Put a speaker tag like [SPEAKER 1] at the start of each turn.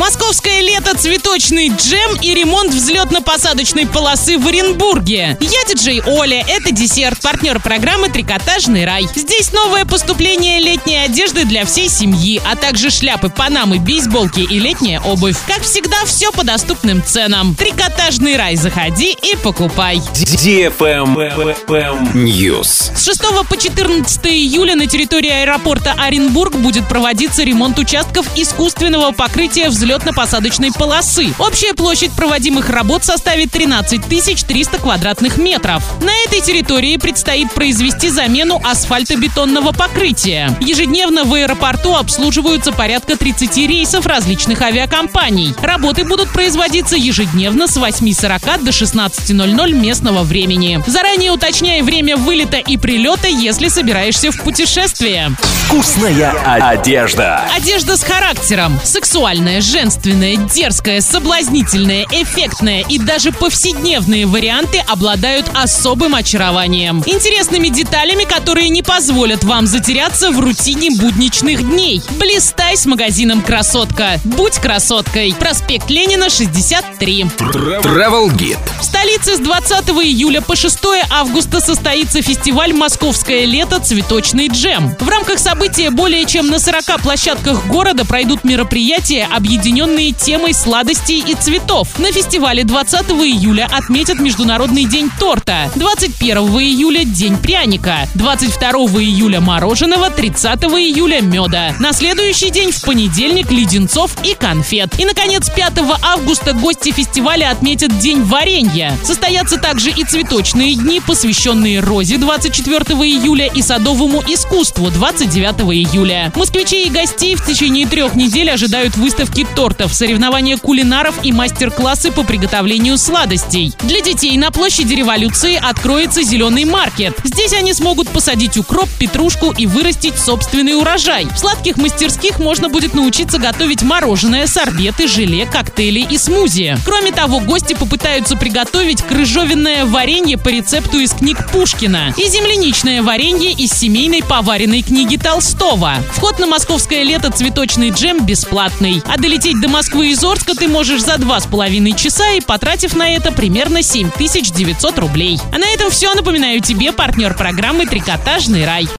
[SPEAKER 1] Московское лето, цветочный джем и ремонт взлетно-посадочной полосы в Оренбурге. Я диджей Оля, это десерт, партнер программы «Трикотажный рай». Здесь новое поступление летней одежды для всей семьи, а также шляпы, панамы, бейсболки и летняя обувь. Как всегда, все по доступным ценам. «Трикотажный рай» заходи и покупай.
[SPEAKER 2] News.
[SPEAKER 1] С 6 по 14 июля на территории аэропорта Оренбург будет проводиться ремонт участков искусственного покрытия взлетно-посадочной полосы. Общая площадь проводимых работ составит 13 300 квадратных метров. На этой территории предстоит произвести замену асфальтобетонного покрытия. Ежедневно в аэропорту обслуживаются порядка 30 рейсов различных авиакомпаний. Работы будут производиться ежедневно с 8.40 до 16.00 местного времени. Заранее уточняй время вылета и прилета, если собираешься в путешествие.
[SPEAKER 2] Вкусная одежда.
[SPEAKER 1] Одежда с характером. Сексуальная, женственная, дерзкая, соблазнительная, эффектная и даже повседневные варианты обладают особым очарованием. Интересными деталями, которые не позволят вам затеряться в рутине будничных дней. Блистай с магазином «Красотка». Будь красоткой. Проспект Ленина, 63.
[SPEAKER 2] Travel Guide.
[SPEAKER 1] В столице с 20 июля по 6 августа состоится фестиваль «Московское лето. Цветочный джем». В рамках события более чем на 40 площадках города пройдут мероприятия, объединенные темой сладостей и цветов. На фестивале 20 июля отметят Международный день торта, 21 июля – День пряника, 22 июля – мороженого, 30 июля – меда. На следующий день в понедельник – леденцов и конфет. И, наконец, 5 августа гости фестиваля отметят День варенья. Состоятся также и цветочные дни, посвященные розе 24 июля и садовому искусству 29 июля. Москвичей и гостей в течение трех недель ожидают выставки тортов, соревнования кулинаров и мастер-классы по приготовлению сладостей. Для детей на площади революции откроется зеленый маркет. Здесь они смогут посадить укроп, петрушку и вырастить собственный урожай. В сладких мастерских можно будет научиться готовить мороженое, сорбеты, желе, коктейли и смузи. Кроме того, гости попытаются приготовить крыжовенное варенье по рецепту из книг Пушкина и земляничное варенье из семейной поваренной книги Толстого. Вход на московское лето цветочный джем бесплатный. А долететь до Москвы из Орска ты можешь за два с половиной часа и потратив на это примерно 7900 рублей. А на этом все. Напоминаю тебе партнер программы «Трикотажный рай».